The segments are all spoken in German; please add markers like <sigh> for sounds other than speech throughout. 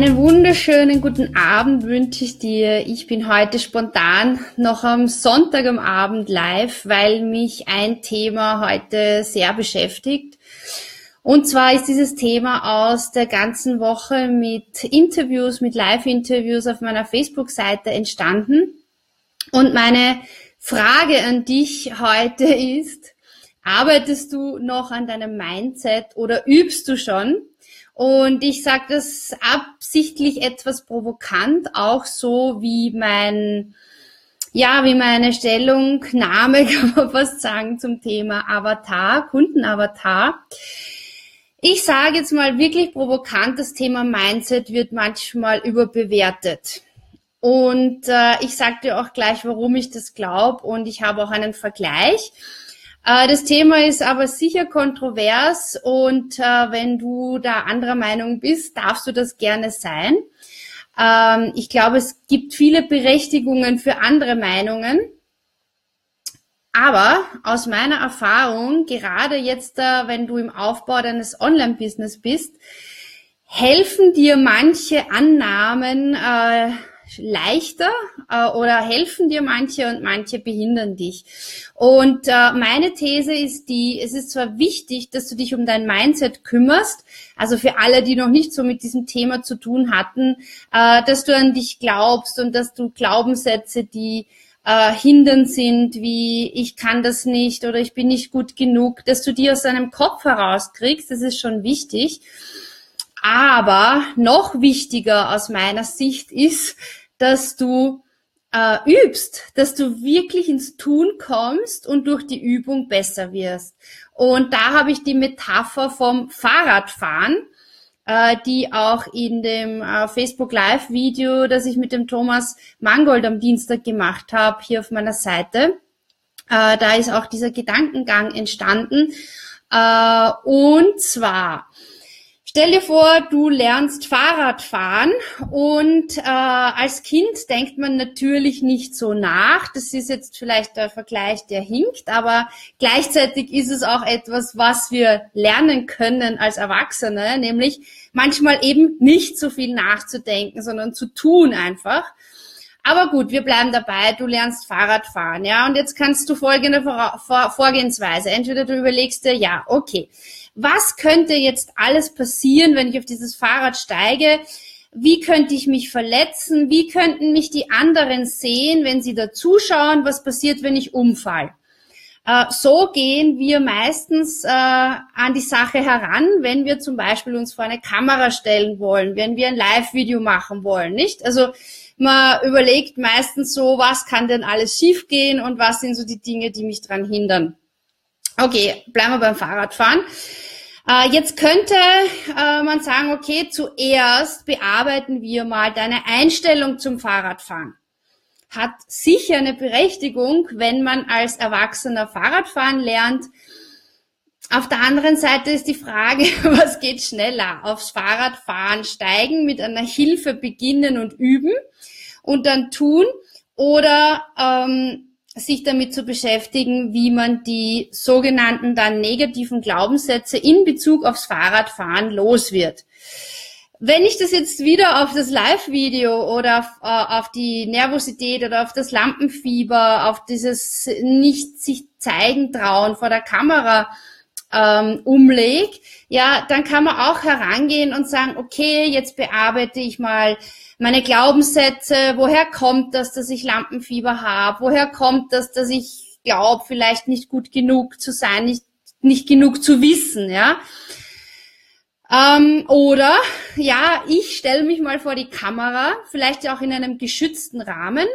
Einen wunderschönen guten Abend wünsche ich dir. Ich bin heute spontan noch am Sonntag am Abend live, weil mich ein Thema heute sehr beschäftigt. Und zwar ist dieses Thema aus der ganzen Woche mit Interviews, mit Live-Interviews auf meiner Facebook-Seite entstanden. Und meine Frage an dich heute <laughs> ist, arbeitest du noch an deinem Mindset oder übst du schon? Und ich sage das absichtlich etwas provokant, auch so wie mein, ja, wie meine Stellungnahme, <laughs> kann man fast sagen, zum Thema Avatar, Kundenavatar. Ich sage jetzt mal wirklich provokant, das Thema Mindset wird manchmal überbewertet. Und äh, ich sage dir auch gleich, warum ich das glaube. Und ich habe auch einen Vergleich. Äh, das Thema ist aber sicher kontrovers und äh, wenn du da anderer Meinung bist, darfst du das gerne sein. Ähm, ich glaube, es gibt viele Berechtigungen für andere Meinungen. Aber aus meiner Erfahrung, gerade jetzt, äh, wenn du im Aufbau deines Online-Business bist, helfen dir manche Annahmen, leichter äh, oder helfen dir manche und manche behindern dich. Und äh, meine These ist die, es ist zwar wichtig, dass du dich um dein Mindset kümmerst, also für alle, die noch nicht so mit diesem Thema zu tun hatten, äh, dass du an dich glaubst und dass du Glaubenssätze, die äh, hindern sind, wie ich kann das nicht oder ich bin nicht gut genug, dass du die aus deinem Kopf herauskriegst, das ist schon wichtig. Aber noch wichtiger aus meiner Sicht ist, dass du äh, übst, dass du wirklich ins Tun kommst und durch die Übung besser wirst. Und da habe ich die Metapher vom Fahrradfahren, äh, die auch in dem äh, Facebook Live Video, das ich mit dem Thomas Mangold am Dienstag gemacht habe, hier auf meiner Seite, äh, da ist auch dieser Gedankengang entstanden. Äh, und zwar, Stell dir vor, du lernst Fahrrad fahren und äh, als Kind denkt man natürlich nicht so nach. Das ist jetzt vielleicht der Vergleich, der hinkt, aber gleichzeitig ist es auch etwas, was wir lernen können als Erwachsene, nämlich manchmal eben nicht so viel nachzudenken, sondern zu tun einfach. Aber gut, wir bleiben dabei. Du lernst Fahrrad fahren, ja. Und jetzt kannst du folgende Vorgehensweise. Entweder du überlegst dir, ja, okay, was könnte jetzt alles passieren, wenn ich auf dieses Fahrrad steige? Wie könnte ich mich verletzen? Wie könnten mich die anderen sehen, wenn sie da zuschauen? Was passiert, wenn ich umfall? Äh, so gehen wir meistens äh, an die Sache heran, wenn wir zum Beispiel uns vor eine Kamera stellen wollen, wenn wir ein Live-Video machen wollen, nicht? Also man überlegt meistens so, was kann denn alles schiefgehen und was sind so die Dinge, die mich dran hindern. Okay, bleiben wir beim Fahrradfahren. Äh, jetzt könnte äh, man sagen, okay, zuerst bearbeiten wir mal deine Einstellung zum Fahrradfahren. Hat sicher eine Berechtigung, wenn man als Erwachsener Fahrradfahren lernt. Auf der anderen Seite ist die Frage, <laughs> was geht schneller? Aufs Fahrradfahren steigen, mit einer Hilfe beginnen und üben und dann tun oder ähm, sich damit zu beschäftigen, wie man die sogenannten dann negativen Glaubenssätze in Bezug aufs Fahrradfahren los wird. Wenn ich das jetzt wieder auf das Live-Video oder auf, äh, auf, die Nervosität oder auf das Lampenfieber, auf dieses nicht sich zeigen trauen vor der Kamera ähm, umleg, ja, dann kann man auch herangehen und sagen, okay, jetzt bearbeite ich mal meine Glaubenssätze, woher kommt das, dass ich Lampenfieber habe, woher kommt das, dass ich glaube, vielleicht nicht gut genug zu sein, nicht, nicht genug zu wissen, ja. Ähm, oder ja, ich stelle mich mal vor die Kamera, vielleicht auch in einem geschützten Rahmen.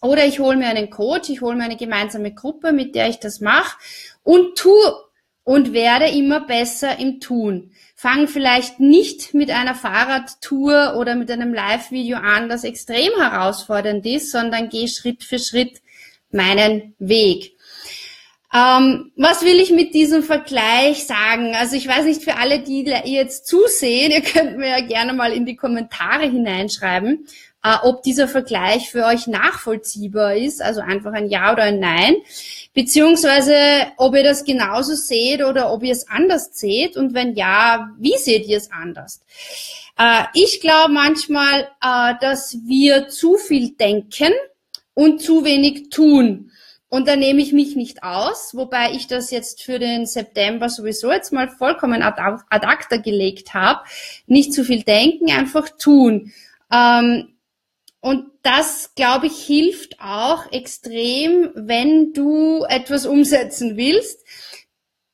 Oder ich hole mir einen Coach, ich hole mir eine gemeinsame Gruppe, mit der ich das mache und tu und werde immer besser im Tun. Fang vielleicht nicht mit einer Fahrradtour oder mit einem Live-Video an, das extrem herausfordernd ist, sondern geh Schritt für Schritt meinen Weg. Ähm, was will ich mit diesem Vergleich sagen? Also ich weiß nicht, für alle, die jetzt zusehen, <laughs> ihr könnt mir ja gerne mal in die Kommentare hineinschreiben, äh, ob dieser Vergleich für euch nachvollziehbar ist, also einfach ein Ja oder ein Nein, beziehungsweise ob ihr das genauso seht oder ob ihr es anders seht und wenn ja, wie seht ihr es anders? Äh, ich glaube manchmal, äh, dass wir zu viel denken und zu wenig tun. Und da nehme ich mich nicht aus, wobei ich das jetzt für den September sowieso jetzt mal vollkommen ad, acta gelegt habe. Nicht zu viel denken, einfach tun. Ähm, und das, glaube ich, hilft auch extrem, wenn du etwas umsetzen willst.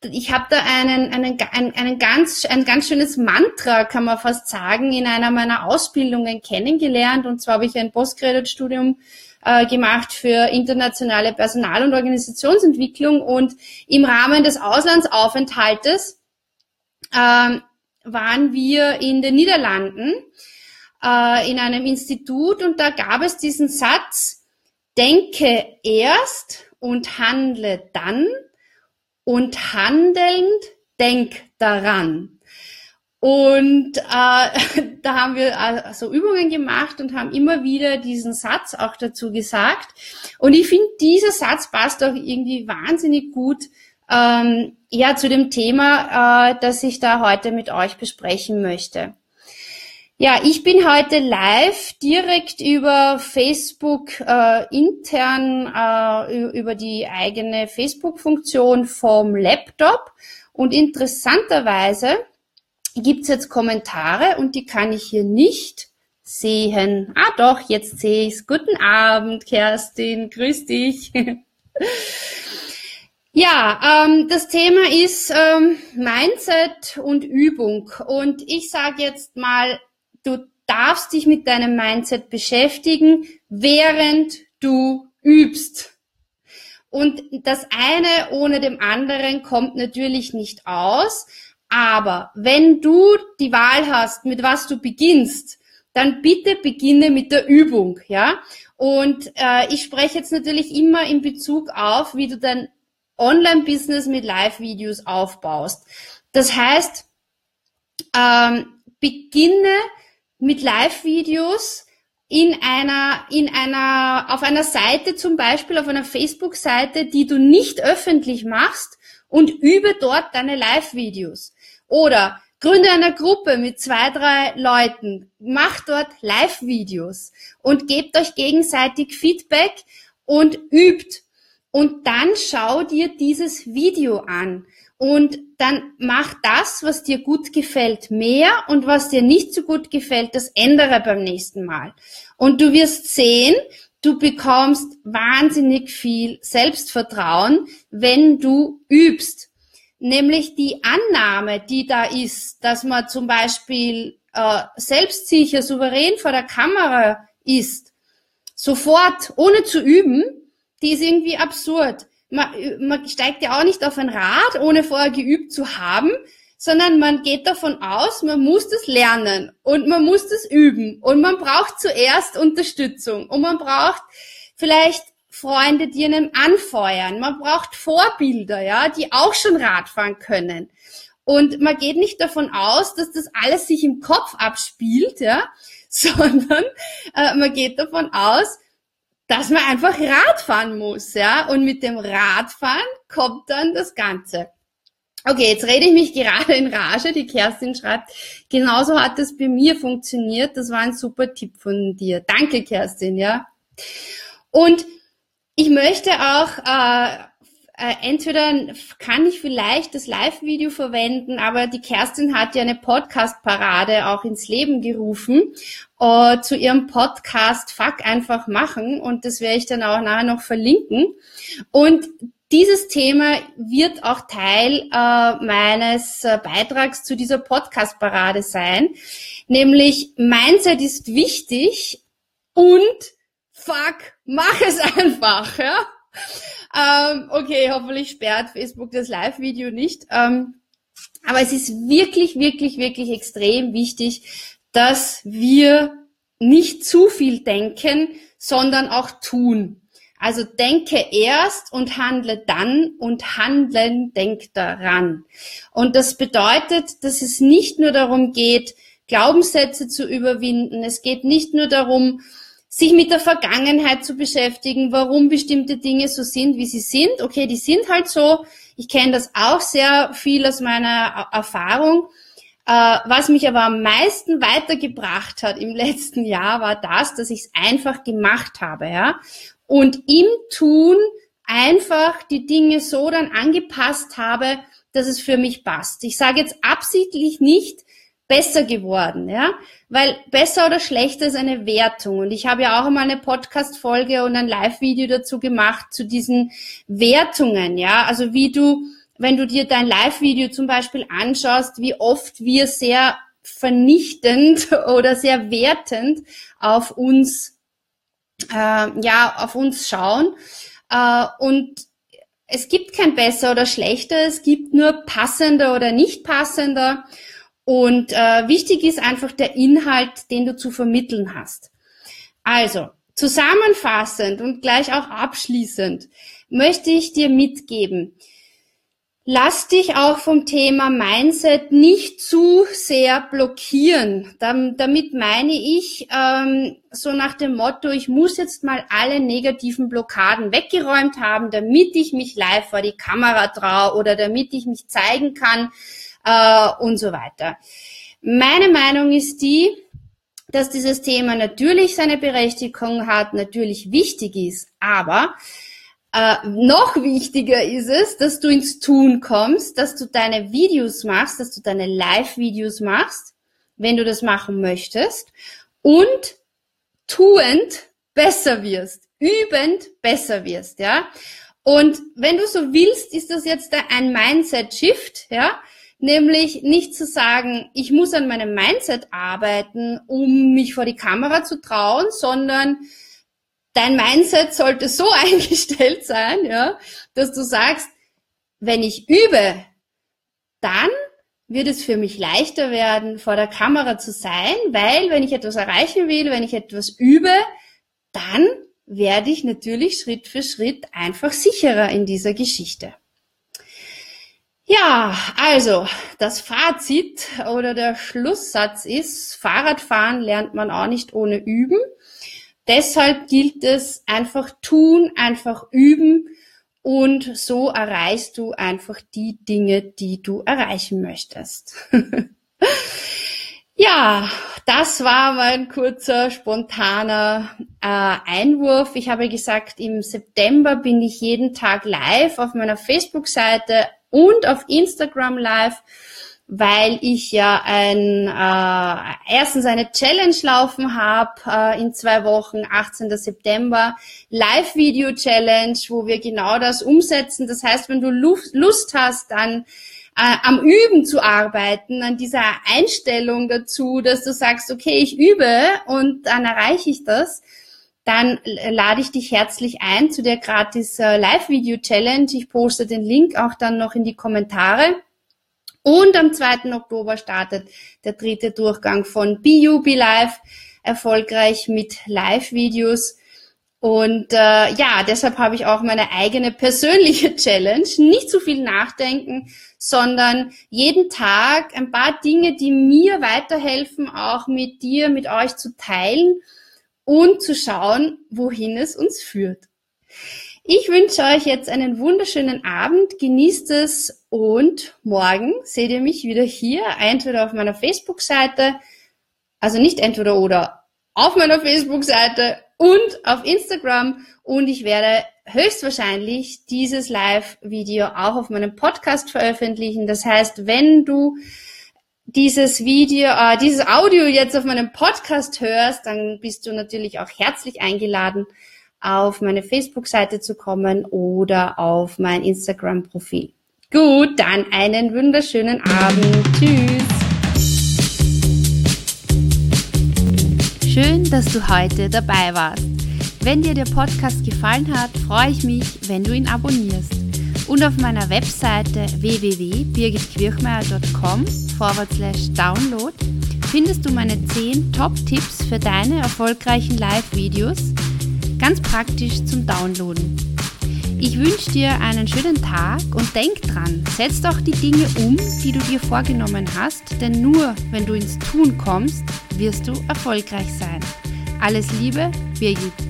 Ich habe da einen, einen, einen, einen ganz, ein ganz schönes Mantra, kann man fast sagen, in einer meiner Ausbildungen kennengelernt. Und zwar habe ich ein Postgraduate-Studium äh, gemacht für internationale Personal- und Organisationsentwicklung. Und im Rahmen des Auslandsaufenthaltes äh, waren wir in den Niederlanden äh, in einem Institut und da gab es diesen Satz, denke erst und handle dann und handelnd denk daran. Und äh, <laughs> da haben wir also Übungen gemacht und haben immer wieder diesen Satz auch dazu gesagt. Und ich finde, dieser Satz passt auch irgendwie wahnsinnig gut ähm, ja zu dem Thema, äh, das ich da heute mit euch besprechen möchte. Ja, ich bin heute live direkt über Facebook äh, intern äh, über die eigene Facebook-Funktion vom Laptop und interessanterweise gibt's jetzt Kommentare und die kann ich hier nicht sehen. Ah doch, jetzt sehe ich's. Guten Abend, Kerstin. Grüß dich. <laughs> ja, ähm, das Thema ist ähm, Mindset und Übung. Und ich sage jetzt mal, du darfst dich mit deinem Mindset beschäftigen, während du übst. Und das eine ohne dem anderen kommt natürlich nicht aus. Aber wenn du die Wahl hast, mit was du beginnst, dann bitte beginne mit der Übung, ja. Und äh, ich spreche jetzt natürlich immer in Bezug auf, wie du dein Online-Business mit Live-Videos aufbaust. Das heißt, ähm, beginne mit Live-Videos in einer, in einer, auf einer Seite zum Beispiel, auf einer Facebook-Seite, die du nicht öffentlich machst und übe dort deine Live-Videos. Oder gründe eine Gruppe mit zwei, drei Leuten, macht dort Live-Videos und gebt euch gegenseitig Feedback und übt. Und dann schau dir dieses Video an und dann mach das, was dir gut gefällt, mehr und was dir nicht so gut gefällt, das ändere beim nächsten Mal. Und du wirst sehen, du bekommst wahnsinnig viel Selbstvertrauen, wenn du übst nämlich die Annahme, die da ist, dass man zum Beispiel äh, selbstsicher, souverän vor der Kamera ist, sofort, ohne zu üben, die ist irgendwie absurd. Man, man steigt ja auch nicht auf ein Rad, ohne vorher geübt zu haben, sondern man geht davon aus, man muss das lernen und man muss das üben und man braucht zuerst Unterstützung und man braucht vielleicht Freunde, die einen anfeuern. Man braucht Vorbilder, ja, die auch schon Radfahren können. Und man geht nicht davon aus, dass das alles sich im Kopf abspielt, ja, <laughs> sondern äh, man geht davon aus, dass man einfach Radfahren muss, ja, und mit dem Radfahren kommt dann das Ganze. Okay, jetzt rede ich mich <laughs> gerade in Rage. Die Kerstin schreibt, genauso hat es bei mir funktioniert. Das war ein super Tipp von dir. Danke, Kerstin, ja. Und ich möchte auch äh, äh, entweder kann ich vielleicht das Live-Video verwenden, aber die Kerstin hat ja eine Podcast-Parade auch ins Leben gerufen äh, zu ihrem Podcast Fuck einfach machen und das werde ich dann auch nachher noch verlinken. Und dieses Thema wird auch Teil äh, meines äh, Beitrags zu dieser Podcast-Parade sein, nämlich Mindset ist wichtig und fuck, mach es <laughs> einfach, ja. ähm, okay, hoffentlich sperrt Facebook das Live-Video nicht. Ähm, aber es ist wirklich, wirklich, wirklich extrem wichtig, dass wir nicht zu viel denken, sondern auch tun. Also denke erst und handle dann und handeln denk daran. Und das bedeutet, dass es nicht nur darum geht, Glaubenssätze zu überwinden. Es geht nicht nur darum, sich mit der Vergangenheit zu beschäftigen, warum bestimmte Dinge so sind, wie sie sind. Okay, die sind halt so. Ich kenne das auch sehr viel aus meiner Erfahrung. Äh, was mich aber am meisten weitergebracht hat im letzten Jahr, war das, dass ich es einfach gemacht habe, ja. Und im Tun einfach die Dinge so dann angepasst habe, dass es für mich passt. Ich sage jetzt absichtlich nicht, besser geworden, ja, weil besser oder schlechter ist eine Wertung. Und ich habe ja auch einmal eine Podcast Folge und ein Live Video dazu gemacht zu diesen Wertungen, ja, also wie du, wenn du dir dein Live Video zum Beispiel anschaust, wie oft wir sehr vernichtend <laughs> oder sehr wertend auf uns, äh, ja, auf uns schauen. Äh, und es gibt kein besser oder schlechter, es gibt nur passender oder nicht passender. Und äh, wichtig ist einfach der Inhalt, den du zu vermitteln hast. Also, zusammenfassend und gleich auch abschließend möchte ich dir mitgeben, Lass dich auch vom Thema Mindset nicht zu sehr blockieren. damit meine ich ähm, so nach dem Motto, ich muss jetzt mal alle negativen Blockaden weggeräumt haben, damit ich mich live vor die Kamera traue oder damit ich mich zeigen kann, äh, und so weiter. Meine Meinung ist die, dass dieses Thema natürlich seine Berechtigung hat, natürlich wichtig ist, aber äh, noch wichtiger ist es, dass du ins Tun kommst, dass du deine Videos machst, dass du deine Live-Videos machst, wenn du das machen möchtest und tuend besser wirst, übend besser wirst, ja. Und wenn du so willst, ist das jetzt ein Mindset-Shift, ja nämlich nicht zu sagen, ich muss an meinem Mindset arbeiten, um mich vor die Kamera zu trauen, sondern dein Mindset sollte so <laughs> eingestellt sein, ja, dass du sagst, wenn ich übe, dann wird es für mich leichter werden, vor der Kamera zu sein, weil wenn ich etwas erreichen will, wenn ich etwas übe, dann werde ich natürlich Schritt für Schritt einfach sicherer in dieser Geschichte. Ja, also das Fazit oder der Schlusssatz ist, Fahrradfahren lernt man auch nicht ohne Üben. Deshalb gilt es einfach tun, einfach üben und so erreichst du einfach die Dinge, die du erreichen möchtest. <laughs> ja, das war mein kurzer, spontaner äh, Einwurf. Ich habe gesagt, im September bin ich jeden Tag live auf meiner Facebook-Seite und auf Instagram Live, weil ich ja ein äh, erstens eine Challenge laufen habe äh, in zwei Wochen, 18. September, Live-Video-Challenge, wo wir genau das umsetzen. Das heißt, wenn du Lust hast, dann äh, am Üben zu arbeiten, an dieser Einstellung dazu, dass du sagst, okay, ich übe und dann erreiche ich das, dann lade ich dich herzlich ein zu der gratis äh, Live-Video-Challenge. Ich poste den Link auch dann noch in die Kommentare. Und am 2. Oktober startet der dritte Durchgang von BUB Live, erfolgreich mit Live-Videos. Und äh, ja, deshalb habe ich auch meine eigene persönliche <laughs> Challenge. Nicht zu viel nachdenken, sondern jeden Tag ein paar Dinge, die mir weiterhelfen, auch mit dir, mit euch zu teilen und zu schauen, wohin es uns führt. Ich wünsche euch jetzt einen wunderschönen Abend, genießt es und morgen seht ihr mich wieder hier, entweder auf meiner Facebook-Seite, also nicht entweder oder, auf meiner Facebook-Seite und auf Instagram und ich werde höchstwahrscheinlich dieses Live-Video auch auf meinem Podcast veröffentlichen. Das heißt, wenn du dieses Video, äh, dieses Audio jetzt auf meinem Podcast hörst, dann bist du natürlich auch herzlich eingeladen, auf meine Facebook-Seite zu kommen oder auf mein Instagram-Profil. Gut, dann einen wunderschönen Abend. Tschüss. Schön, dass du heute dabei warst. Wenn dir der Podcast gefallen hat, freue ich mich, wenn du ihn abonnierst. Und auf meiner Webseite www.birgitquirchmeier.com download findest du meine 10 Top-Tipps für deine erfolgreichen Live-Videos, ganz praktisch zum Downloaden. Ich wünsche dir einen schönen Tag und denk dran, setz doch die Dinge um, die du dir vorgenommen hast, denn nur wenn du ins Tun kommst, wirst du erfolgreich sein. Alles Liebe, Birgit.